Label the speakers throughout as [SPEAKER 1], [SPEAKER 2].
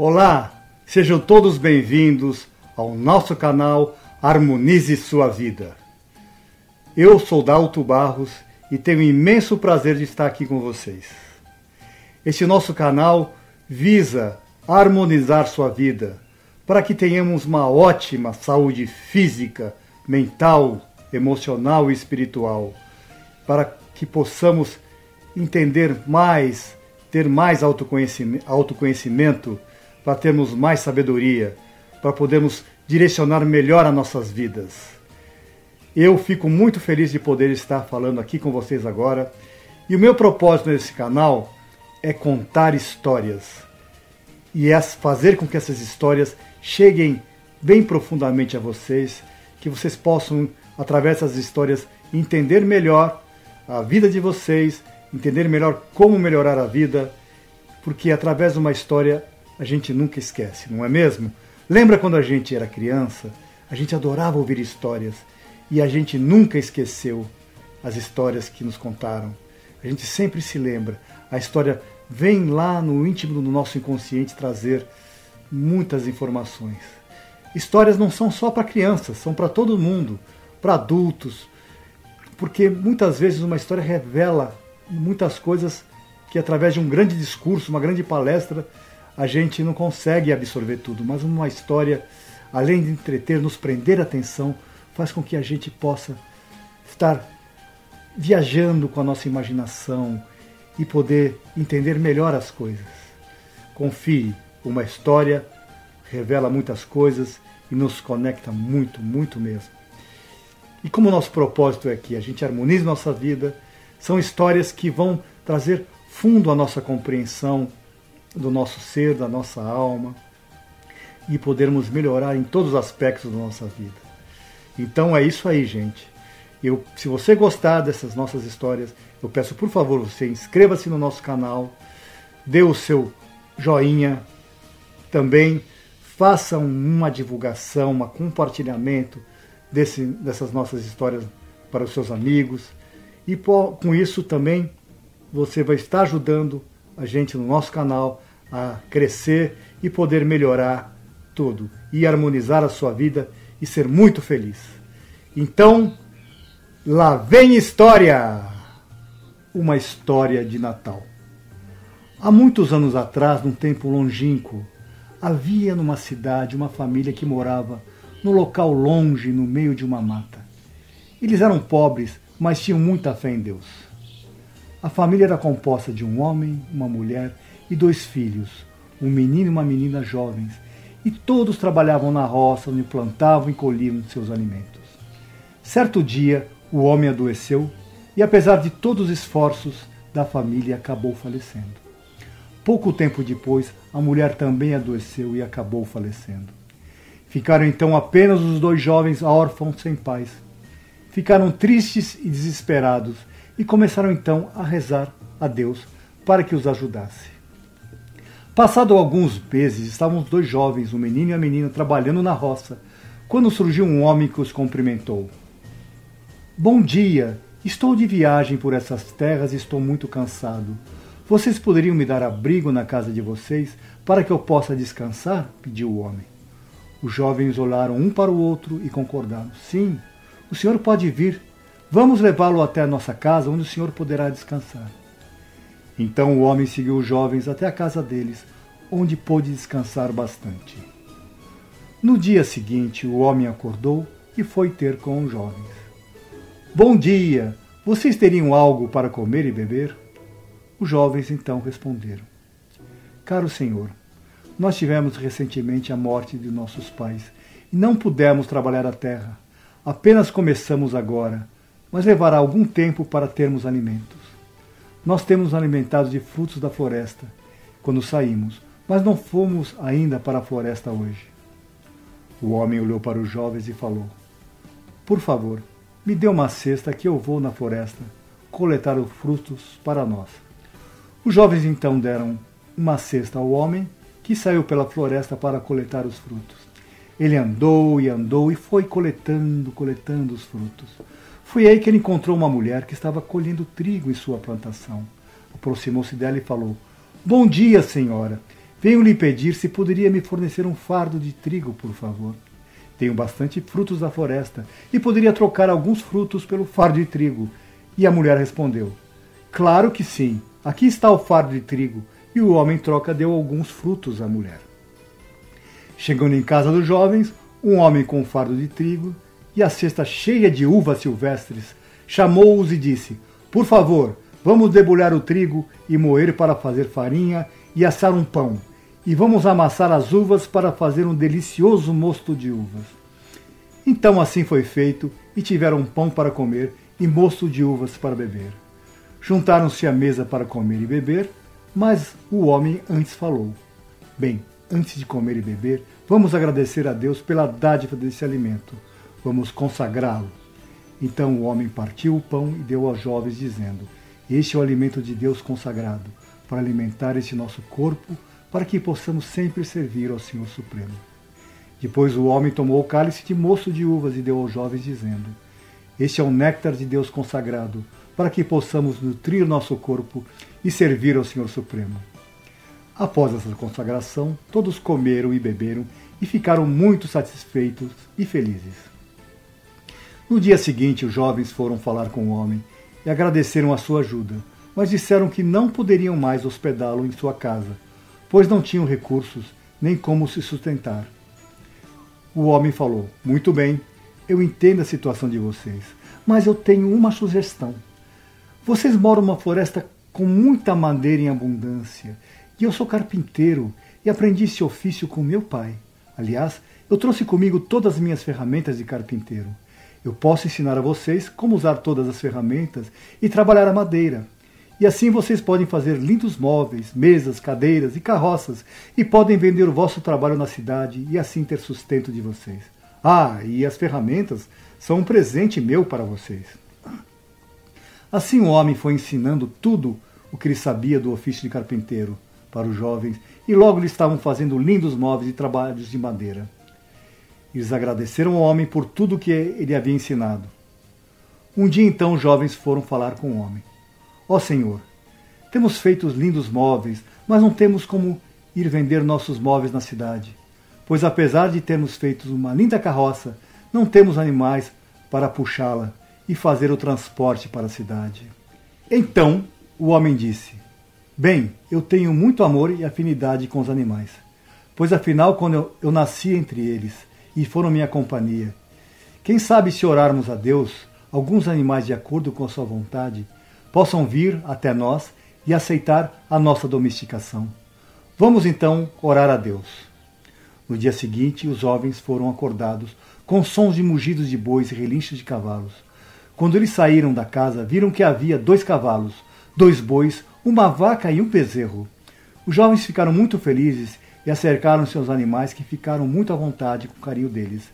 [SPEAKER 1] Olá, sejam todos bem-vindos ao nosso canal Harmonize Sua Vida. Eu sou Dalto Barros e tenho imenso prazer de estar aqui com vocês. Este nosso canal visa harmonizar sua vida para que tenhamos uma ótima saúde física, mental, emocional e espiritual, para que possamos entender mais, ter mais autoconhecimento, autoconhecimento para termos mais sabedoria, para podermos direcionar melhor as nossas vidas. Eu fico muito feliz de poder estar falando aqui com vocês agora. E o meu propósito nesse canal é contar histórias e é fazer com que essas histórias cheguem bem profundamente a vocês, que vocês possam, através dessas histórias, entender melhor a vida de vocês, entender melhor como melhorar a vida, porque através de uma história a gente nunca esquece, não é mesmo? Lembra quando a gente era criança? A gente adorava ouvir histórias e a gente nunca esqueceu as histórias que nos contaram. A gente sempre se lembra. A história vem lá no íntimo do nosso inconsciente trazer muitas informações. Histórias não são só para crianças, são para todo mundo, para adultos, porque muitas vezes uma história revela muitas coisas que através de um grande discurso, uma grande palestra, a gente não consegue absorver tudo, mas uma história, além de entreter, nos prender a atenção, faz com que a gente possa estar viajando com a nossa imaginação e poder entender melhor as coisas. Confie, uma história revela muitas coisas e nos conecta muito, muito mesmo. E como o nosso propósito é que a gente harmonize nossa vida, são histórias que vão trazer fundo à nossa compreensão do nosso ser, da nossa alma e podermos melhorar em todos os aspectos da nossa vida. Então é isso aí, gente. Eu, se você gostar dessas nossas histórias, eu peço por favor você inscreva-se no nosso canal, dê o seu joinha, também faça uma divulgação, um compartilhamento desse, dessas nossas histórias para os seus amigos e com isso também você vai estar ajudando a gente no nosso canal a crescer e poder melhorar tudo e harmonizar a sua vida e ser muito feliz. Então, lá vem história! Uma história de Natal. Há muitos anos atrás, num tempo longínquo, havia numa cidade uma família que morava num local longe, no meio de uma mata. Eles eram pobres, mas tinham muita fé em Deus. A família era composta de um homem, uma mulher e dois filhos, um menino e uma menina jovens, e todos trabalhavam na roça, onde plantavam e colhiam seus alimentos. Certo dia, o homem adoeceu e, apesar de todos os esforços da família, acabou falecendo. Pouco tempo depois, a mulher também adoeceu e acabou falecendo. Ficaram então apenas os dois jovens órfãos sem pais. Ficaram tristes e desesperados e começaram então a rezar a Deus para que os ajudasse. Passado alguns meses, estavam os dois jovens, o menino e a menina, trabalhando na roça, quando surgiu um homem que os cumprimentou. Bom dia, estou de viagem por essas terras e estou muito cansado. Vocês poderiam me dar abrigo na casa de vocês para que eu possa descansar? pediu o homem. Os jovens olharam um para o outro e concordaram. Sim, o senhor pode vir. Vamos levá-lo até a nossa casa, onde o senhor poderá descansar. Então o homem seguiu os jovens até a casa deles, onde pôde descansar bastante. No dia seguinte, o homem acordou e foi ter com os jovens. Bom dia! Vocês teriam algo para comer e beber? Os jovens então responderam: Caro senhor, nós tivemos recentemente a morte de nossos pais e não pudemos trabalhar a terra. Apenas começamos agora, mas levará algum tempo para termos alimentos. Nós temos alimentados de frutos da floresta quando saímos, mas não fomos ainda para a floresta hoje. O homem olhou para os jovens e falou: Por favor, me dê uma cesta que eu vou na floresta coletar os frutos para nós. Os jovens então deram uma cesta ao homem, que saiu pela floresta para coletar os frutos. Ele andou e andou e foi coletando, coletando os frutos. Foi aí que ele encontrou uma mulher que estava colhendo trigo em sua plantação. Aproximou-se dela e falou: Bom dia, senhora. Venho lhe pedir se poderia me fornecer um fardo de trigo, por favor. Tenho bastante frutos da floresta e poderia trocar alguns frutos pelo fardo de trigo. E a mulher respondeu: Claro que sim. Aqui está o fardo de trigo. E o homem troca deu alguns frutos à mulher. Chegando em casa dos jovens, um homem com um fardo de trigo e a cesta cheia de uvas silvestres chamou-os e disse: Por favor, vamos debulhar o trigo e moer para fazer farinha e assar um pão. E vamos amassar as uvas para fazer um delicioso mosto de uvas. Então assim foi feito, e tiveram pão para comer e mosto de uvas para beber. Juntaram-se à mesa para comer e beber, mas o homem antes falou: Bem, antes de comer e beber, vamos agradecer a Deus pela dádiva desse alimento. Vamos consagrá-lo. Então o homem partiu o pão e deu aos jovens, dizendo: Este é o alimento de Deus consagrado, para alimentar este nosso corpo, para que possamos sempre servir ao Senhor Supremo. Depois o homem tomou o cálice de moço de uvas e deu aos jovens, dizendo: Este é o néctar de Deus consagrado, para que possamos nutrir nosso corpo e servir ao Senhor Supremo. Após essa consagração, todos comeram e beberam e ficaram muito satisfeitos e felizes. No dia seguinte, os jovens foram falar com o homem e agradeceram a sua ajuda, mas disseram que não poderiam mais hospedá-lo em sua casa, pois não tinham recursos nem como se sustentar. O homem falou: Muito bem, eu entendo a situação de vocês, mas eu tenho uma sugestão. Vocês moram numa floresta com muita madeira em abundância, e eu sou carpinteiro e aprendi esse ofício com meu pai. Aliás, eu trouxe comigo todas as minhas ferramentas de carpinteiro. Eu posso ensinar a vocês como usar todas as ferramentas e trabalhar a madeira. E assim vocês podem fazer lindos móveis, mesas, cadeiras e carroças e podem vender o vosso trabalho na cidade e assim ter sustento de vocês. Ah, e as ferramentas são um presente meu para vocês. Assim o homem foi ensinando tudo o que ele sabia do ofício de carpinteiro para os jovens, e logo eles estavam fazendo lindos móveis e trabalhos de madeira. Eles agradeceram ao homem por tudo o que ele havia ensinado. Um dia então os jovens foram falar com o homem. Ó oh, Senhor, temos feito lindos móveis, mas não temos como ir vender nossos móveis na cidade, pois apesar de termos feito uma linda carroça, não temos animais para puxá-la e fazer o transporte para a cidade. Então o homem disse: Bem, eu tenho muito amor e afinidade com os animais, pois afinal, quando eu, eu nasci entre eles e foram minha companhia, quem sabe se orarmos a Deus, alguns animais, de acordo com a sua vontade, possam vir até nós e aceitar a nossa domesticação. Vamos então orar a Deus. No dia seguinte, os jovens foram acordados com sons de mugidos de bois e relinchos de cavalos. Quando eles saíram da casa, viram que havia dois cavalos, dois bois, uma vaca e um bezerro. Os jovens ficaram muito felizes e acercaram seus animais, que ficaram muito à vontade com o carinho deles.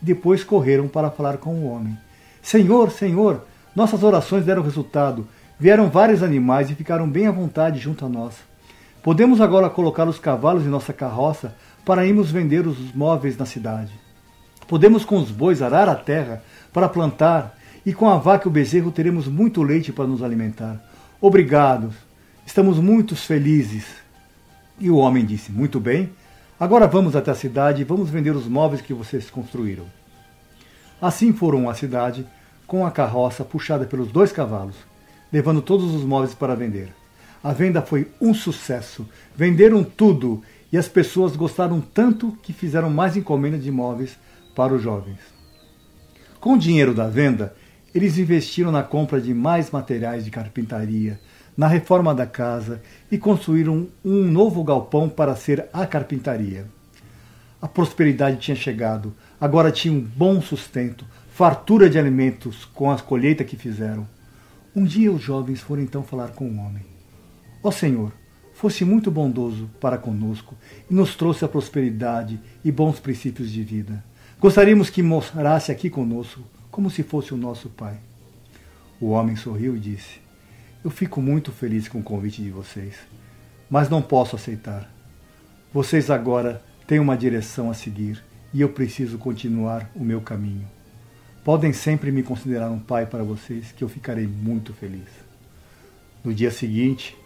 [SPEAKER 1] Depois correram para falar com o homem. Senhor, Senhor, nossas orações deram resultado. Vieram vários animais e ficaram bem à vontade junto a nós. Podemos agora colocar os cavalos em nossa carroça para irmos vender os móveis na cidade. Podemos com os bois arar a terra para plantar e com a vaca e o bezerro teremos muito leite para nos alimentar. Obrigado, estamos muito felizes. E o homem disse: Muito bem, agora vamos até a cidade e vamos vender os móveis que vocês construíram. Assim foram à cidade com a carroça puxada pelos dois cavalos, levando todos os móveis para vender. A venda foi um sucesso, venderam tudo e as pessoas gostaram tanto que fizeram mais encomendas de móveis para os jovens. Com o dinheiro da venda, eles investiram na compra de mais materiais de carpintaria, na reforma da casa e construíram um novo galpão para ser a carpintaria. A prosperidade tinha chegado, agora tinha um bom sustento, fartura de alimentos com a colheita que fizeram. Um dia os jovens foram então falar com o homem. Ó Senhor, fosse muito bondoso para conosco e nos trouxe a prosperidade e bons princípios de vida. Gostaríamos que mostrasse aqui conosco como se fosse o nosso Pai. O homem sorriu e disse: Eu fico muito feliz com o convite de vocês, mas não posso aceitar. Vocês agora têm uma direção a seguir e eu preciso continuar o meu caminho. Podem sempre me considerar um pai para vocês, que eu ficarei muito feliz. No dia seguinte,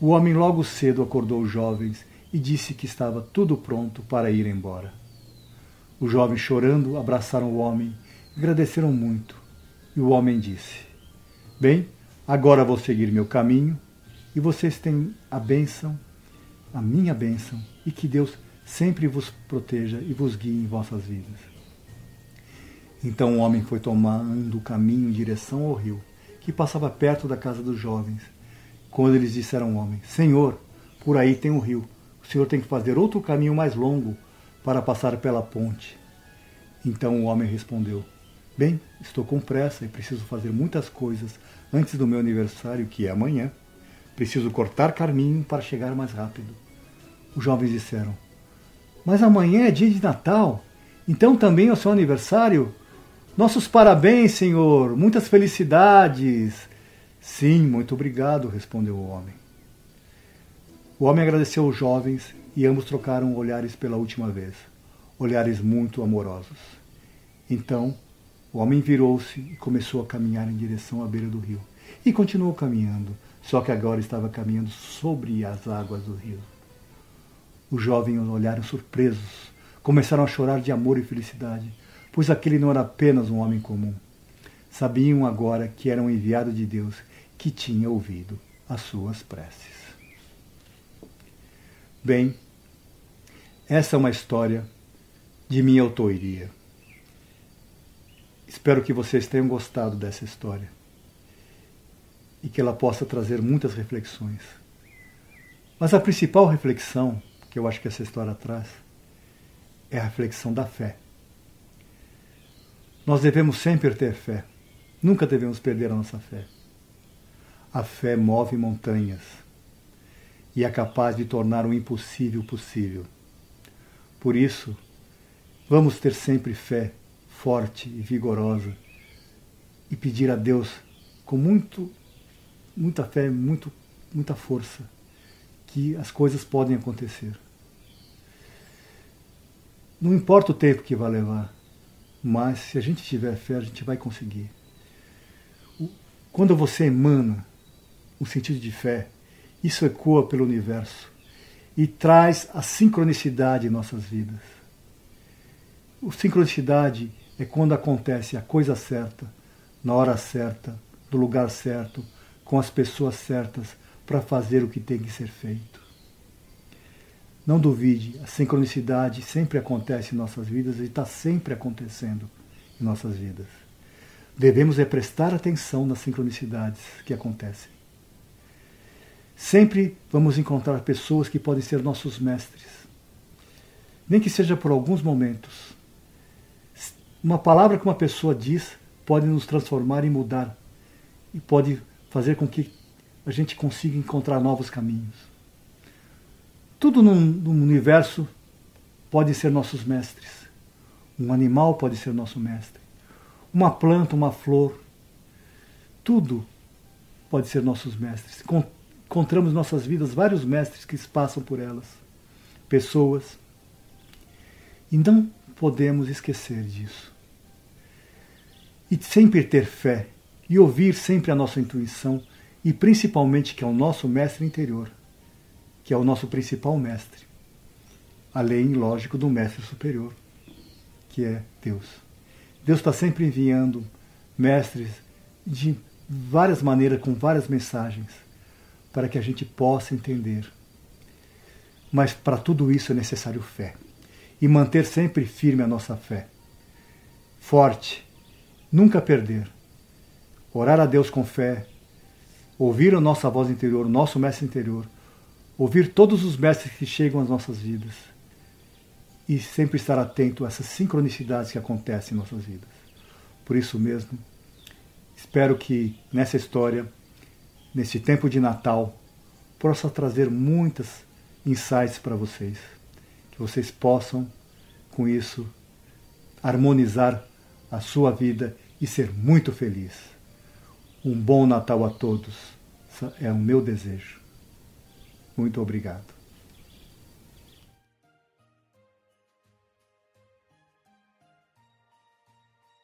[SPEAKER 1] o homem logo cedo acordou os jovens e disse que estava tudo pronto para ir embora. Os jovens, chorando, abraçaram o homem agradeceram muito. E o homem disse: Bem, agora vou seguir meu caminho e vocês têm a bênção, a minha bênção, e que Deus sempre vos proteja e vos guie em vossas vidas. Então o homem foi tomando o caminho em direção ao rio, que passava perto da casa dos jovens. Quando eles disseram ao homem: Senhor, por aí tem um rio. O senhor tem que fazer outro caminho mais longo para passar pela ponte. Então o homem respondeu: Bem, estou com pressa e preciso fazer muitas coisas antes do meu aniversário, que é amanhã. Preciso cortar caminho para chegar mais rápido. Os jovens disseram: Mas amanhã é dia de Natal, então também é o seu aniversário? Nossos parabéns, senhor, muitas felicidades. Sim, muito obrigado, respondeu o homem. O homem agradeceu aos jovens e ambos trocaram olhares pela última vez, olhares muito amorosos. Então, o homem virou-se e começou a caminhar em direção à beira do rio. E continuou caminhando, só que agora estava caminhando sobre as águas do rio. Os jovens olharam surpresos, começaram a chorar de amor e felicidade, pois aquele não era apenas um homem comum. Sabiam agora que era um enviado de Deus que tinha ouvido as suas preces. Bem, essa é uma história de minha autoria. Espero que vocês tenham gostado dessa história e que ela possa trazer muitas reflexões. Mas a principal reflexão que eu acho que essa história traz é a reflexão da fé. Nós devemos sempre ter fé, nunca devemos perder a nossa fé. A fé move montanhas e é capaz de tornar o impossível possível. Por isso, vamos ter sempre fé forte e vigorosa e pedir a Deus com muito muita fé, muito, muita força, que as coisas podem acontecer. Não importa o tempo que vai levar, mas se a gente tiver fé, a gente vai conseguir. Quando você emana o sentido de fé, isso ecoa pelo universo e traz a sincronicidade em nossas vidas. O sincronicidade é quando acontece a coisa certa, na hora certa, no lugar certo, com as pessoas certas para fazer o que tem que ser feito. Não duvide, a sincronicidade sempre acontece em nossas vidas e está sempre acontecendo em nossas vidas. Devemos é prestar atenção nas sincronicidades que acontecem. Sempre vamos encontrar pessoas que podem ser nossos mestres, nem que seja por alguns momentos. Uma palavra que uma pessoa diz pode nos transformar e mudar, e pode fazer com que a gente consiga encontrar novos caminhos. Tudo no, no universo pode ser nossos mestres. Um animal pode ser nosso mestre. Uma planta, uma flor. Tudo pode ser nossos mestres. Encontramos nossas vidas vários mestres que passam por elas. Pessoas. E não podemos esquecer disso. E sempre ter fé e ouvir sempre a nossa intuição e principalmente que é o nosso mestre interior, que é o nosso principal mestre, além, lógico, do mestre superior, que é Deus. Deus está sempre enviando mestres de várias maneiras, com várias mensagens, para que a gente possa entender. Mas para tudo isso é necessário fé. E manter sempre firme a nossa fé. Forte. Nunca perder orar a Deus com fé, ouvir a nossa voz interior, o nosso mestre interior, ouvir todos os mestres que chegam às nossas vidas e sempre estar atento a essas sincronicidades que acontecem em nossas vidas. Por isso mesmo, espero que nessa história, nesse tempo de Natal, possa trazer muitas insights para vocês, que vocês possam, com isso, harmonizar a sua vida e ser muito feliz. Um bom Natal a todos. É o meu desejo. Muito obrigado.